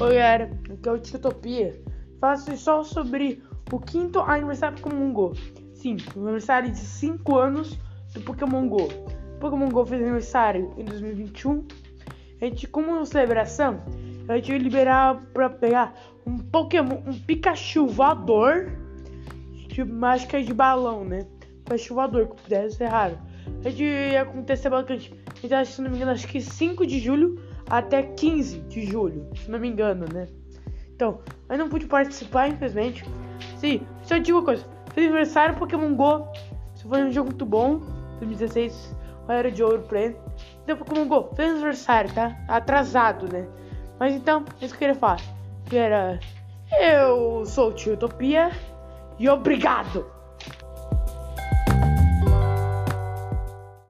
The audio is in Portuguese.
Oi galera, aqui é o Tiotopia. Faço só sobre o quinto aniversário do Pokémon GO. Sim, o aniversário de 5 anos do Pokémon GO. O Pokémon GO fez aniversário em 2021. A gente, como celebração, a gente vai liberar pra pegar um Pokémon, um Pikachu voador, tipo mágica de balão, né? Pikachu voador, que deve ser raro. A gente ia acontecer bastante. Então, se não me acho que 5 de julho até 15 de julho, se não me engano, né? Então, eu não pude participar, infelizmente. Sim, só digo uma coisa: feliz aniversário Pokémon Go. Isso foi um jogo muito bom. 2016, era de ouro pra ele. Então, Pokémon Go, feliz aniversário, tá? Atrasado, né? Mas então, é isso que eu queria falar. Que era. Eu sou o Tio Utopia e obrigado!